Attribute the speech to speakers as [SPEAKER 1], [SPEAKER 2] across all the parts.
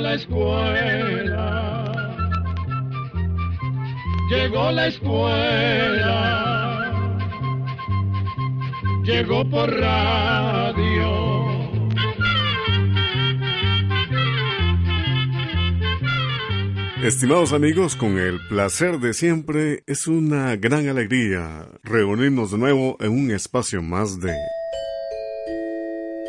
[SPEAKER 1] La escuela. Llegó la escuela. Llegó por radio.
[SPEAKER 2] Estimados amigos, con el placer de siempre, es una gran alegría reunirnos de nuevo en un espacio más de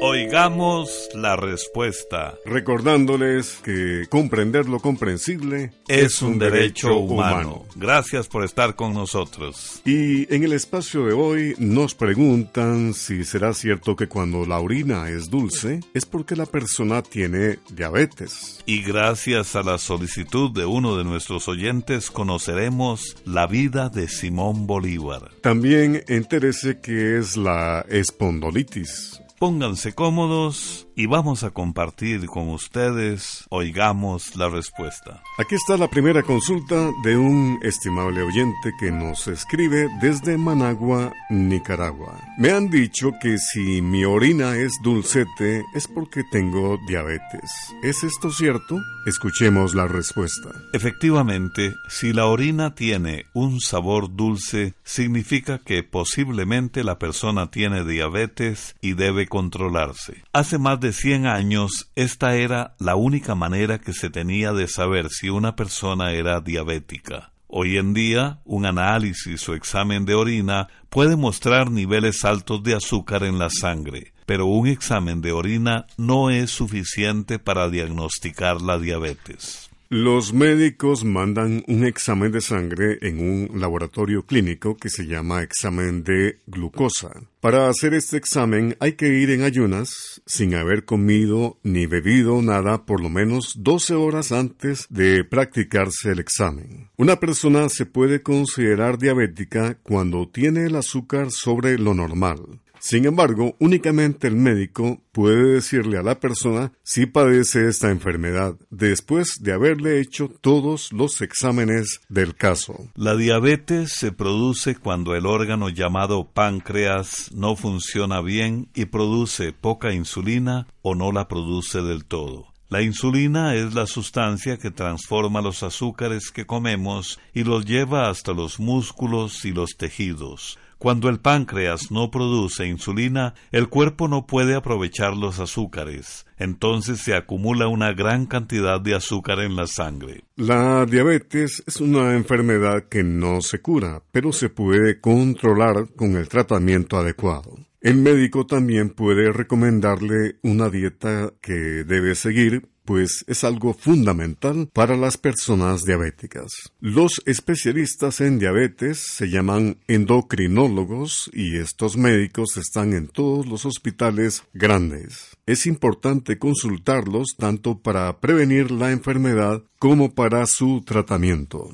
[SPEAKER 3] Oigamos la respuesta.
[SPEAKER 2] Recordándoles que comprender lo comprensible
[SPEAKER 3] es, un, derecho, humano. Gracias por estar con nosotros.
[SPEAKER 2] Y en el espacio de hoy nos preguntan si será cierto que cuando la orina es dulce es porque la persona tiene diabetes.
[SPEAKER 3] Y gracias a la solicitud de uno de nuestros oyentes conoceremos la vida de Simón Bolívar.
[SPEAKER 2] También interese que es la espondolitis
[SPEAKER 3] Pónganse cómodos y vamos a compartir con ustedes. Oigamos la respuesta.
[SPEAKER 2] Aquí está la primera consulta de un estimable oyente que nos escribe desde Managua, Nicaragua. Me han dicho que si mi orina es dulcete es porque tengo diabetes. ¿Es esto cierto? Escuchemos la respuesta.
[SPEAKER 3] Efectivamente, si la orina tiene un sabor dulce, significa que posiblemente la persona tiene diabetes y debe controlarse. Hace más de 100 años, esta era la única manera que se tenía de saber si una persona era diabética. Hoy en día, un análisis o examen de orina puede mostrar niveles altos de azúcar en la sangre, pero un examen de orina no es suficiente para diagnosticar la diabetes.
[SPEAKER 2] Los médicos mandan un examen de sangre en un laboratorio clínico que se llama examen de glucosa. Para hacer este examen hay que ir en ayunas, sin haber comido ni bebido nada por lo menos 12 horas antes de practicarse el examen. Una persona se puede considerar diabética cuando tiene el azúcar sobre lo normal. Sin embargo, únicamente el médico puede decirle a la persona si padece esta enfermedad después de haberle hecho todos los exámenes del caso.
[SPEAKER 3] La diabetes se produce cuando el órgano llamado páncreas no funciona bien y produce poca insulina o no la produce del todo. La insulina es la sustancia que transforma los azúcares que comemos y los lleva hasta los músculos y los tejidos. Cuando el páncreas no produce insulina, el cuerpo no puede aprovechar los azúcares. Entonces se acumula una gran cantidad de azúcar en la sangre.
[SPEAKER 2] La diabetes es una enfermedad que no se cura, pero se puede controlar con el tratamiento adecuado. El médico también puede recomendarle una dieta que debe seguir pues es algo fundamental para las personas diabéticas. Los especialistas en diabetes se llaman endocrinólogos y estos médicos están en todos los hospitales grandes. Es importante consultarlos tanto para prevenir la enfermedad como para su tratamiento.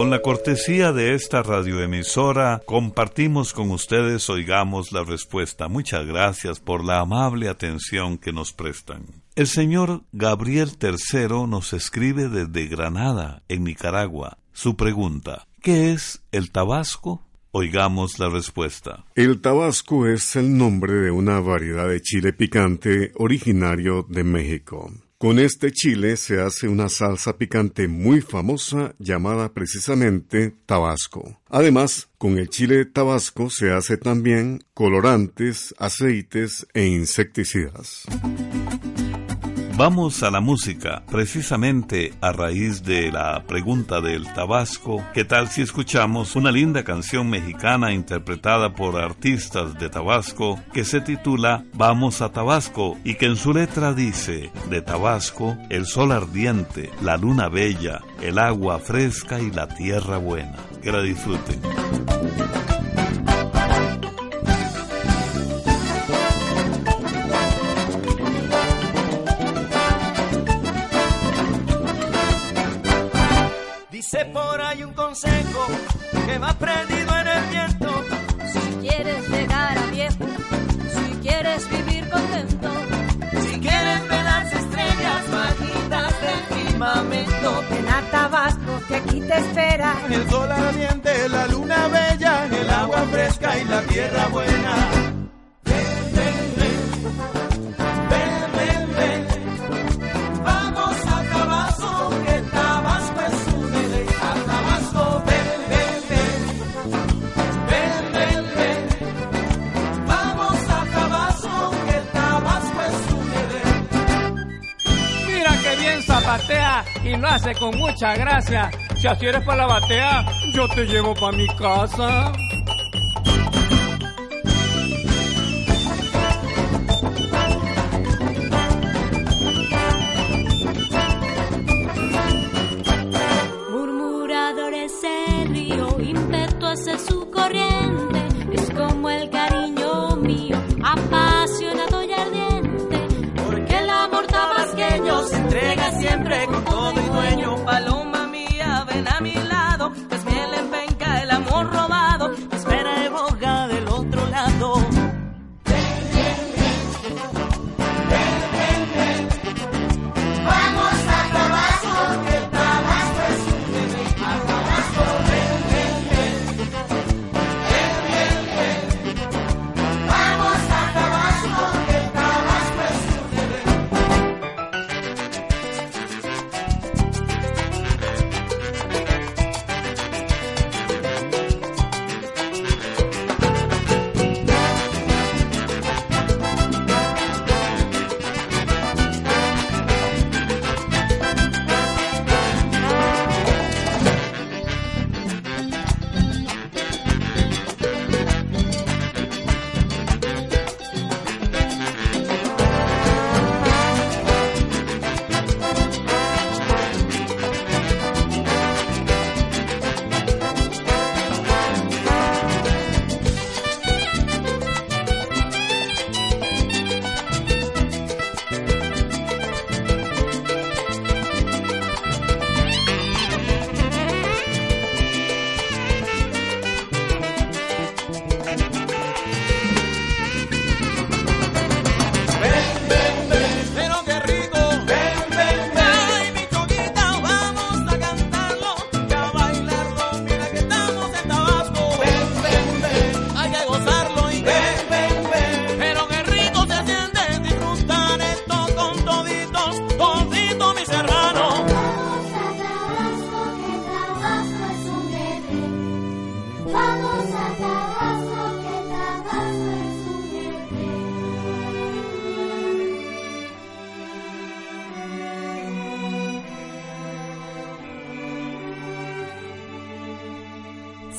[SPEAKER 3] Con la cortesía de esta radioemisora, compartimos con ustedes Oigamos la Respuesta. Muchas gracias por la amable atención que nos prestan. El señor Gabriel III nos escribe desde Granada, en Nicaragua. Su pregunta, ¿qué es el tabasco? Oigamos la respuesta.
[SPEAKER 2] El tabasco es el nombre de una variedad de chile picante originario de México. Con este chile se hace una salsa picante muy famosa llamada precisamente tabasco. Además, con el chile tabasco se hace también colorantes, aceites e insecticidas.
[SPEAKER 3] Vamos a la música, precisamente a raíz de la pregunta del Tabasco. ¿Qué tal si escuchamos una linda canción mexicana interpretada por artistas de Tabasco que se titula Vamos a Tabasco y que en su letra dice, de Tabasco, el sol ardiente, la luna bella, el agua fresca y la tierra buena. Que la disfruten.
[SPEAKER 4] Que va prendido en el viento.
[SPEAKER 5] Si quieres llegar a viejo, si quieres vivir contento,
[SPEAKER 4] si quieres ver las estrellas bajitas del firmamento.
[SPEAKER 5] Ven a Tabasco que aquí te espera.
[SPEAKER 4] El sol ardiente, la luna bella, el agua fresca y la tierra buena.
[SPEAKER 6] Y lo hace con mucha gracia. Si así eres para la batea, yo te llevo para mi casa.
[SPEAKER 5] Murmuradores el río, hace su corriente, es como el cariño mío, apasionado y ardiente, porque el amor tabasqueño se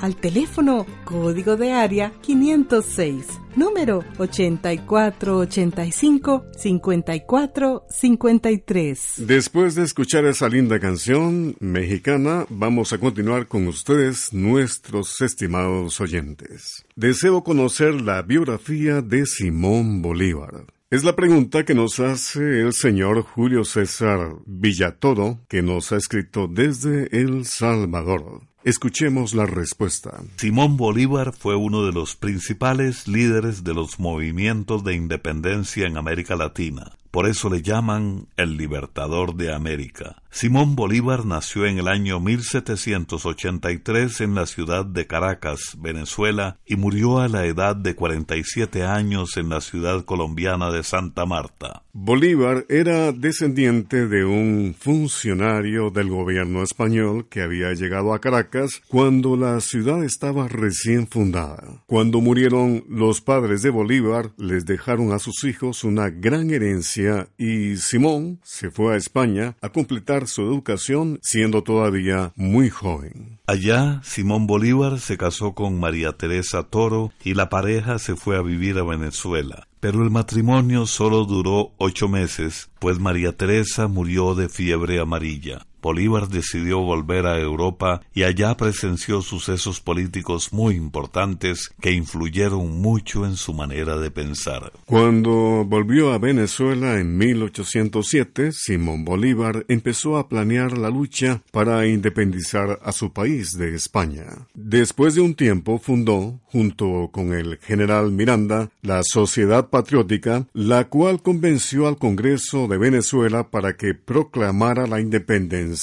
[SPEAKER 7] al teléfono código de área 506, número 8485-5453.
[SPEAKER 2] Después de escuchar esa linda canción mexicana, vamos a continuar con ustedes, nuestros estimados oyentes. Deseo conocer la biografía de Simón Bolívar. Es la pregunta que nos hace el señor Julio César Villatoro, que nos ha escrito desde El Salvador. Escuchemos la respuesta.
[SPEAKER 3] Simón Bolívar fue uno de los principales líderes de los movimientos de independencia en América Latina. Por eso le llaman el libertador de América. Simón Bolívar nació en el año 1783 en la ciudad de Caracas, Venezuela, y murió a la edad de 47 años en la ciudad colombiana de Santa Marta.
[SPEAKER 2] Bolívar era descendiente de un funcionario del gobierno español que había llegado a Caracas cuando la ciudad estaba recién fundada. Cuando murieron los padres de Bolívar, les dejaron a sus hijos una gran herencia y Simón se fue a España a completar su educación siendo todavía muy joven.
[SPEAKER 3] Allá, Simón Bolívar se casó con María Teresa Toro y la pareja se fue a vivir a Venezuela. Pero el matrimonio solo duró ocho meses, pues María Teresa murió de fiebre amarilla. Bolívar decidió volver a Europa y allá presenció sucesos políticos muy importantes que influyeron mucho en su manera de pensar.
[SPEAKER 2] Cuando volvió a Venezuela en 1807, Simón Bolívar empezó a planear la lucha para independizar a su país de España. Después de un tiempo fundó, junto con el general Miranda, la Sociedad Patriótica, la cual convenció al Congreso de Venezuela para que proclamara la independencia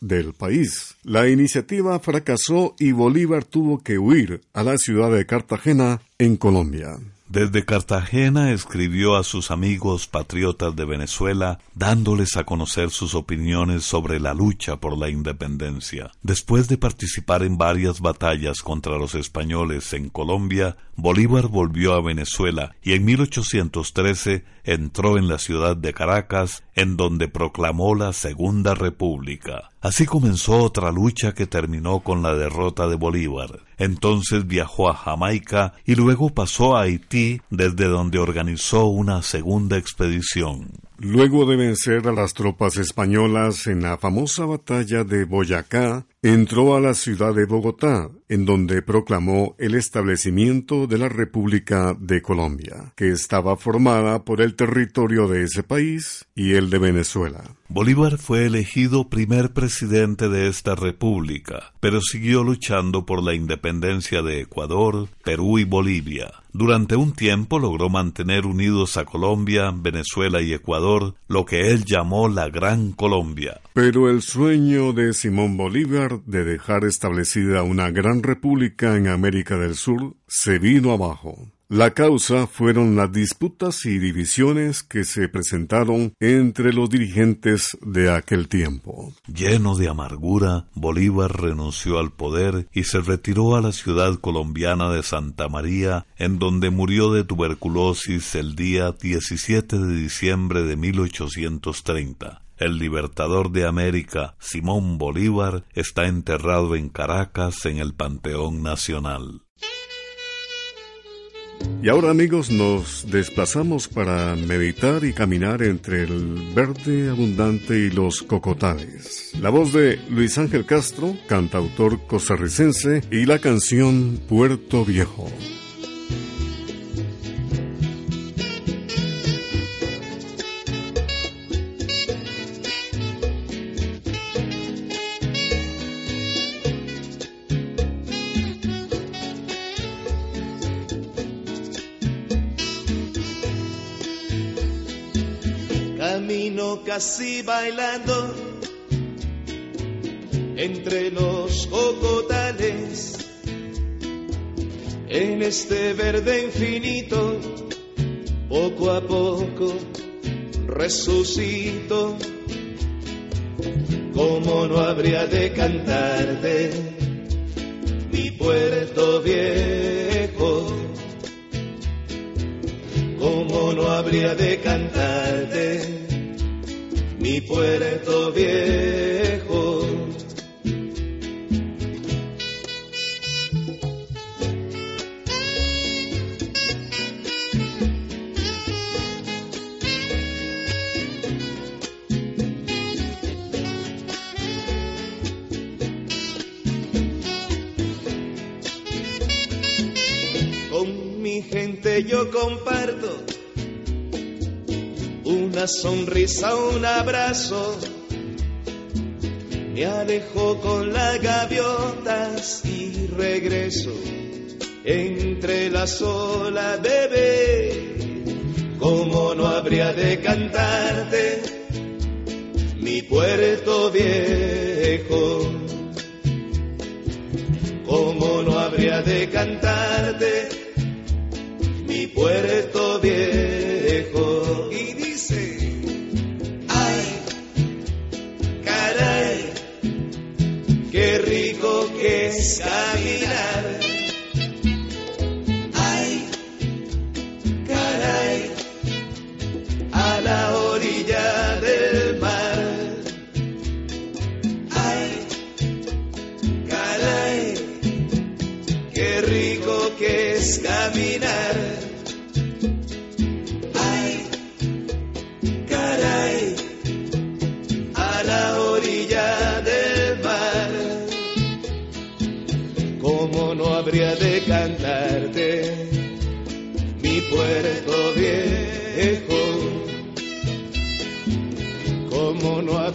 [SPEAKER 2] del país. La iniciativa fracasó y Bolívar tuvo que huir a la ciudad de Cartagena, en Colombia.
[SPEAKER 3] Desde Cartagena escribió a sus amigos patriotas de Venezuela, dándoles a conocer sus opiniones sobre la lucha por la independencia. Después de participar en varias batallas contra los españoles en Colombia, Bolívar volvió a Venezuela y en 1813 entró en la ciudad de Caracas, en donde proclamó la Segunda República. Así comenzó otra lucha que terminó con la derrota de Bolívar. Entonces viajó a Jamaica y luego pasó a Haití, desde donde organizó una segunda expedición.
[SPEAKER 2] Luego de vencer a las tropas españolas en la famosa batalla de Boyacá, entró a la ciudad de Bogotá, en donde proclamó el establecimiento de la República de Colombia, que estaba formada por el territorio de ese país y el de Venezuela.
[SPEAKER 3] Bolívar fue elegido primer presidente de esta república, pero siguió luchando por la independencia de Ecuador, Perú y Bolivia. Durante un tiempo logró mantener unidos a Colombia, Venezuela y Ecuador, lo que él llamó la Gran Colombia.
[SPEAKER 2] Pero el sueño de Simón Bolívar de dejar establecida una gran república en América del Sur se vino abajo. La causa fueron las disputas y divisiones que se presentaron entre los dirigentes de aquel tiempo.
[SPEAKER 3] Lleno de amargura, Bolívar renunció al poder y se retiró a la ciudad colombiana de Santa María, en donde murió de tuberculosis el día 17 de diciembre de 1830. El libertador de América, Simón Bolívar, está enterrado en Caracas en el Panteón Nacional.
[SPEAKER 2] Y ahora amigos nos desplazamos para meditar y caminar entre el verde abundante y los cocotales. La voz de Luis Ángel Castro, cantautor costarricense, y la canción Puerto Viejo.
[SPEAKER 8] Así bailando entre los cocotales. En este verde infinito poco a poco resucito. Como no habría de cantarte mi puerto viejo. Como no habría de cantarte mi puerto viejo. Mi gente yo comparto sonrisa, un abrazo. Me alejo con las gaviotas y regreso entre las olas, bebé. Como no habría de cantarte mi puerto viejo. ¿Cómo no habría de cantarte mi puerto rico que es caminar.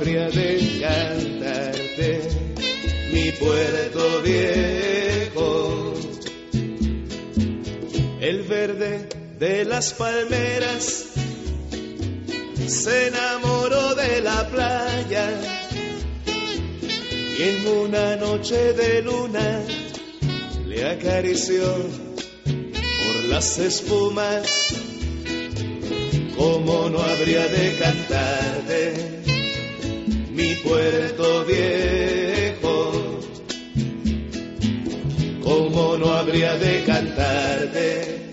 [SPEAKER 8] Habría de cantarte mi puerto viejo? El verde de las palmeras se enamoró de la playa y en una noche de luna le acarició por las espumas. ¿Cómo no habría de cantarte mi puerto viejo? ¿Cómo no habría de cantarte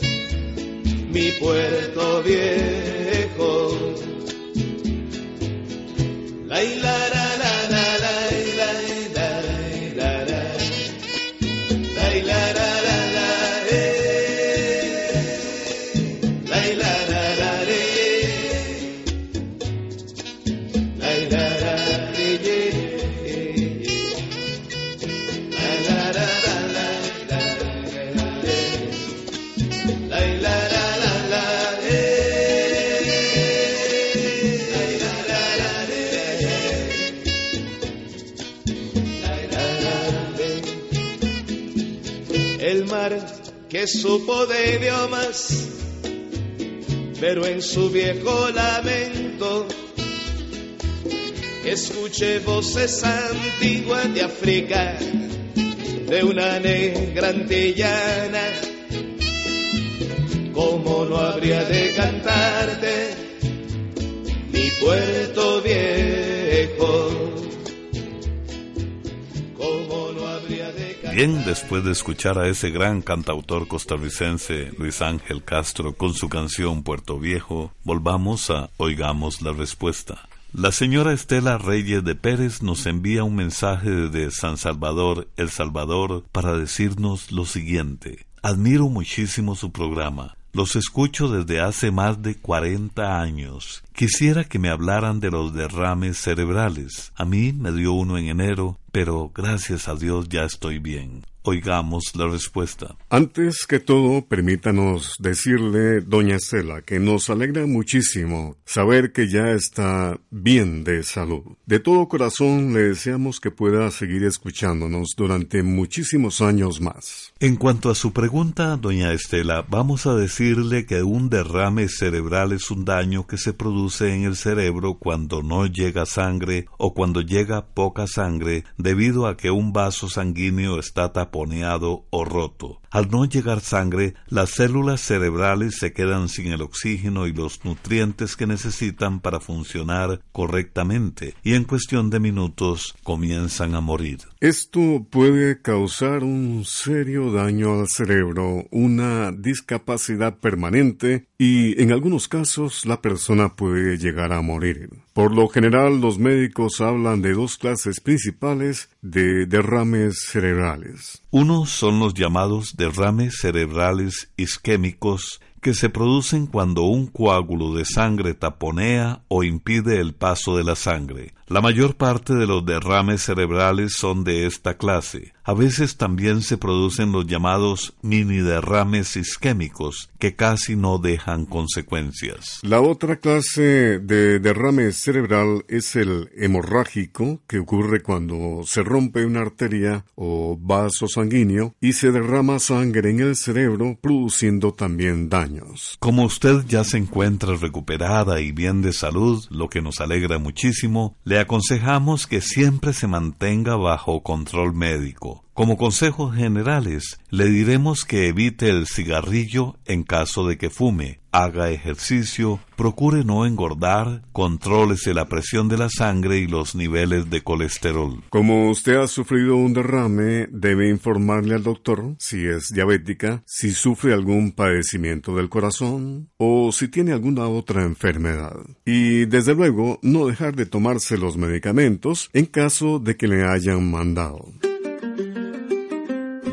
[SPEAKER 8] mi puerto viejo? La la El mar que supo de idiomas, pero en su viejo lamento escuché voces antiguas de África, de una negra antillana. ¿Cómo no habría de cantarte mi puerto viejo?
[SPEAKER 3] Bien, después de escuchar a ese gran cantautor costarricense Luis Ángel Castro con su canción Puerto Viejo, volvamos a Oigamos la Respuesta. La señora Estela Reyes de Pérez nos envía un mensaje desde San Salvador, El Salvador, para decirnos lo siguiente. Admiro muchísimo su programa. Los escucho desde hace más de 40 años. Quisiera que me hablaran de los derrames cerebrales. A mí me dio uno en enero, pero gracias a Dios ya estoy bien. Oigamos la respuesta.
[SPEAKER 2] Antes que todo, permítanos decirle, doña Estela, que nos alegra muchísimo saber que ya está bien de salud. De todo corazón le deseamos que pueda seguir escuchándonos durante muchísimos años más.
[SPEAKER 3] En cuanto a su pregunta, doña Estela, vamos a decirle que un derrame cerebral es un daño que se produce en el cerebro cuando no llega sangre o cuando llega poca sangre debido a que un vaso sanguíneo está o roto. Al no llegar sangre, las células cerebrales se quedan sin el oxígeno y los nutrientes que necesitan para funcionar correctamente y en cuestión de minutos comienzan a morir.
[SPEAKER 2] Esto puede causar un serio daño al cerebro, una discapacidad permanente y en algunos casos la persona puede llegar a morir. Por lo general los médicos hablan de dos clases principales de derrames cerebrales.
[SPEAKER 3] Unos son los llamados derrames cerebrales isquémicos que se producen cuando un coágulo de sangre taponea o impide el paso de la sangre. La mayor parte de los derrames cerebrales son de esta clase.
[SPEAKER 9] A veces también se producen los llamados mini derrames isquémicos que casi no dejan consecuencias.
[SPEAKER 2] La otra clase de derrame cerebral es el hemorrágico, que ocurre cuando se rompe una arteria o vaso sanguíneo y se derrama sangre en el cerebro, produciendo también daños.
[SPEAKER 9] Como usted ya se encuentra recuperada y bien de salud, lo que nos alegra muchísimo, le aconsejamos que siempre se mantenga bajo control médico. Como consejos generales, le diremos que evite el cigarrillo en caso de que fume, haga ejercicio, procure no engordar, contrólese la presión de la sangre y los niveles de colesterol.
[SPEAKER 2] Como usted ha sufrido un derrame, debe informarle al doctor si es diabética, si sufre algún padecimiento del corazón o si tiene alguna otra enfermedad. Y desde luego, no dejar de tomarse los medicamentos en caso de que le hayan mandado.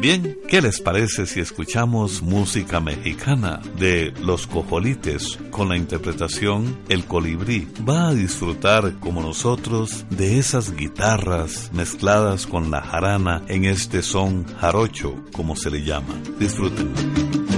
[SPEAKER 9] Bien, ¿qué les parece si escuchamos música mexicana de Los Cojolites con la interpretación El Colibrí? Va a disfrutar como nosotros de esas guitarras mezcladas con la jarana en este son jarocho, como se le llama. Disfruten.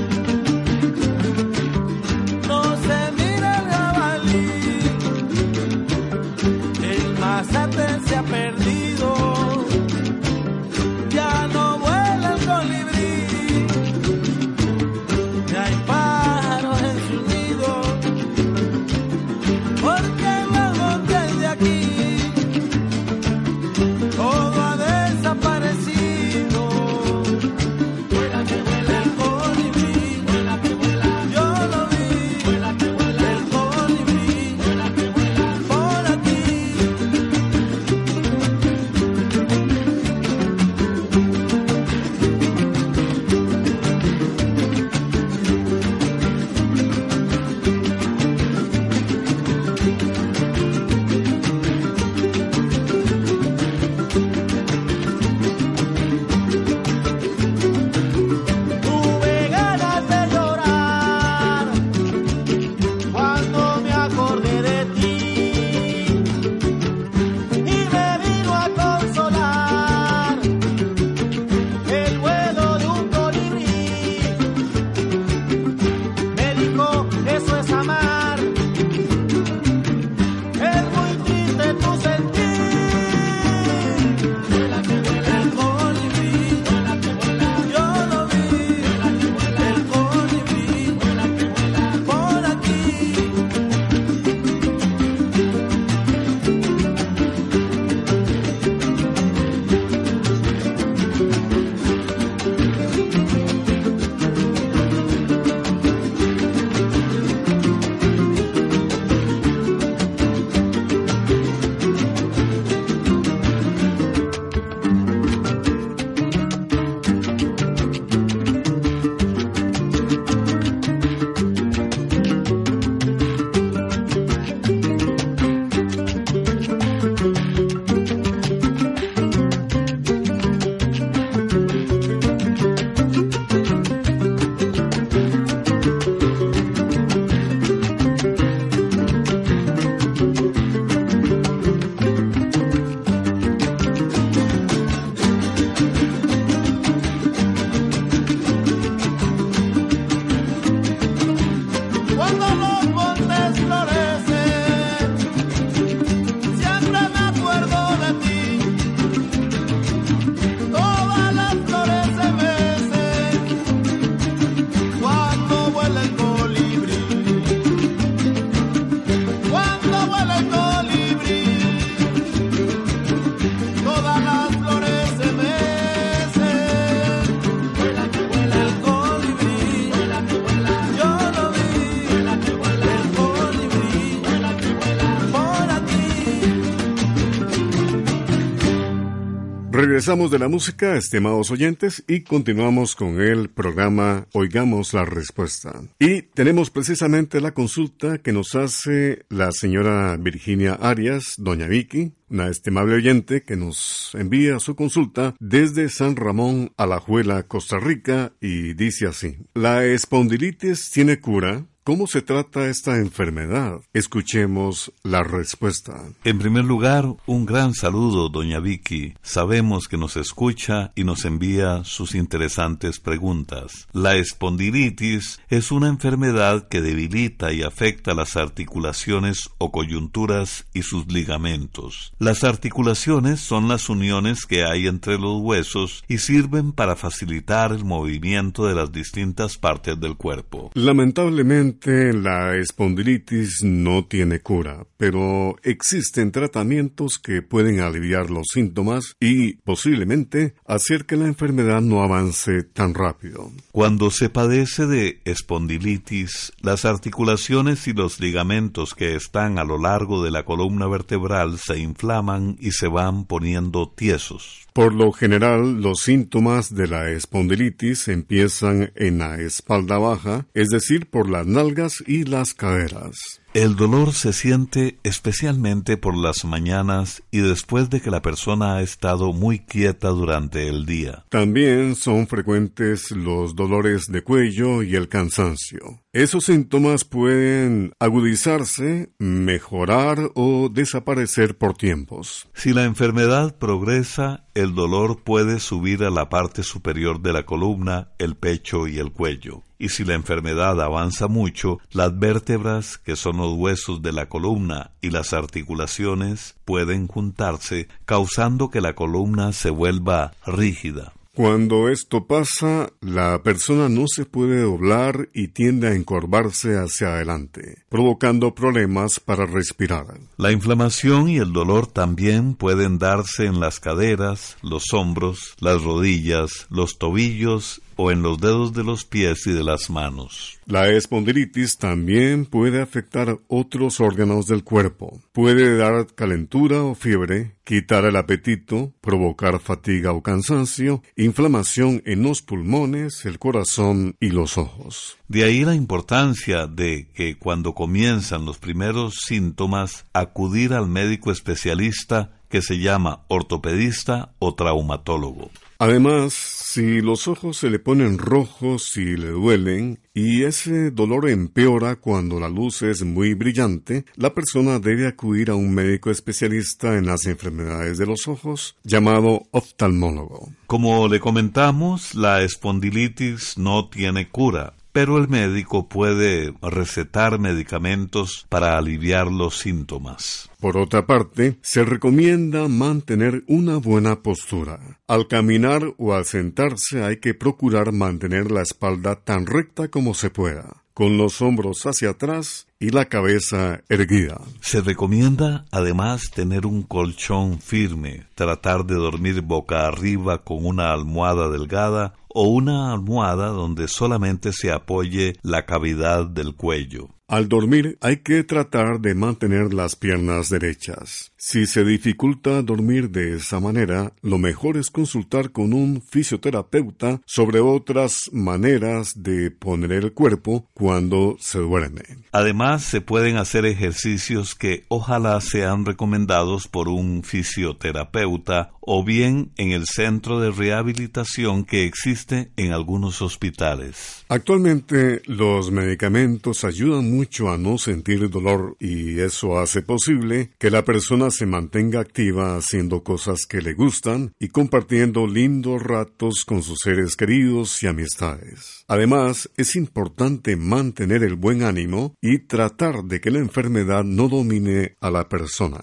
[SPEAKER 2] Regresamos de la música, estimados oyentes, y continuamos con el programa Oigamos la Respuesta. Y tenemos precisamente la consulta que nos hace la señora Virginia Arias, doña Vicky, una estimable oyente que nos envía su consulta desde San Ramón, Alajuela, Costa Rica, y dice así. La espondilitis tiene cura. ¿Cómo se trata esta enfermedad? Escuchemos la respuesta.
[SPEAKER 3] En primer lugar, un gran saludo, doña Vicky. Sabemos que nos escucha y nos envía sus interesantes preguntas. La espondilitis es una enfermedad que debilita y afecta las articulaciones o coyunturas y sus ligamentos. Las articulaciones son las uniones que hay entre los huesos y sirven para facilitar el movimiento de las distintas partes del cuerpo.
[SPEAKER 2] Lamentablemente, la espondilitis no tiene cura, pero existen tratamientos que pueden aliviar los síntomas y posiblemente hacer que la enfermedad no avance tan rápido.
[SPEAKER 3] Cuando se padece de espondilitis, las articulaciones y los ligamentos que están a lo largo de la columna vertebral se inflaman y se van poniendo tiesos.
[SPEAKER 2] Por lo general, los síntomas de la espondilitis empiezan en la espalda baja, es decir, por las nalgas y las caderas.
[SPEAKER 3] El dolor se siente especialmente por las mañanas y después de que la persona ha estado muy quieta durante el día.
[SPEAKER 2] También son frecuentes los dolores de cuello y el cansancio. Esos síntomas pueden agudizarse, mejorar o desaparecer por tiempos.
[SPEAKER 3] Si la enfermedad progresa, el dolor puede subir a la parte superior de la columna, el pecho y el cuello. Y si la enfermedad avanza mucho, las vértebras, que son los huesos de la columna, y las articulaciones pueden juntarse, causando que la columna se vuelva rígida.
[SPEAKER 2] Cuando esto pasa, la persona no se puede doblar y tiende a encorvarse hacia adelante, provocando problemas para respirar.
[SPEAKER 3] La inflamación y el dolor también pueden darse en las caderas, los hombros, las rodillas, los tobillos o en los dedos de los pies y de las manos.
[SPEAKER 2] La espondilitis también puede afectar otros órganos del cuerpo. Puede dar calentura o fiebre, quitar el apetito, provocar fatiga o cansancio, inflamación en los pulmones, el corazón y los ojos.
[SPEAKER 3] De ahí la importancia de que cuando comienzan los primeros síntomas acudir al médico especialista que se llama ortopedista o traumatólogo.
[SPEAKER 2] Además, si los ojos se le ponen rojos y le duelen, y ese dolor empeora cuando la luz es muy brillante, la persona debe acudir a un médico especialista en las enfermedades de los ojos, llamado oftalmólogo.
[SPEAKER 3] Como le comentamos, la espondilitis no tiene cura, pero el médico puede recetar medicamentos para aliviar los síntomas.
[SPEAKER 2] Por otra parte, se recomienda mantener una buena postura. Al caminar o al sentarse hay que procurar mantener la espalda tan recta como se pueda, con los hombros hacia atrás y la cabeza erguida.
[SPEAKER 3] Se recomienda además tener un colchón firme, tratar de dormir boca arriba con una almohada delgada o una almohada donde solamente se apoye la cavidad del cuello.
[SPEAKER 2] Al dormir hay que tratar de mantener las piernas derechas. Si se dificulta dormir de esa manera, lo mejor es consultar con un fisioterapeuta sobre otras maneras de poner el cuerpo cuando se duerme.
[SPEAKER 3] Además, se pueden hacer ejercicios que ojalá sean recomendados por un fisioterapeuta o bien en el centro de rehabilitación que existe en algunos hospitales.
[SPEAKER 2] Actualmente los medicamentos ayudan mucho a no sentir dolor y eso hace posible que la persona se mantenga activa haciendo cosas que le gustan y compartiendo lindos ratos con sus seres queridos y amistades. Además, es importante mantener el buen ánimo y tratar de que la enfermedad no domine a la persona.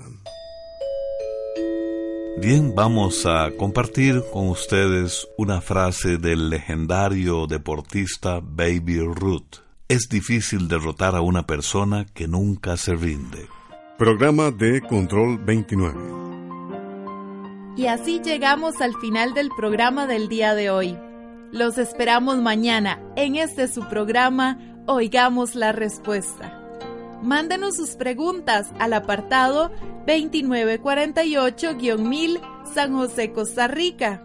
[SPEAKER 3] Bien, vamos a compartir con ustedes una frase del legendario deportista Baby Ruth. Es difícil derrotar a una persona que nunca se rinde.
[SPEAKER 2] Programa de Control 29.
[SPEAKER 10] Y así llegamos al final del programa del día de hoy. Los esperamos mañana en este su programa Oigamos la Respuesta. Mándenos sus preguntas al apartado 2948-1000 San José, Costa Rica.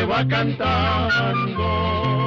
[SPEAKER 1] se va cantando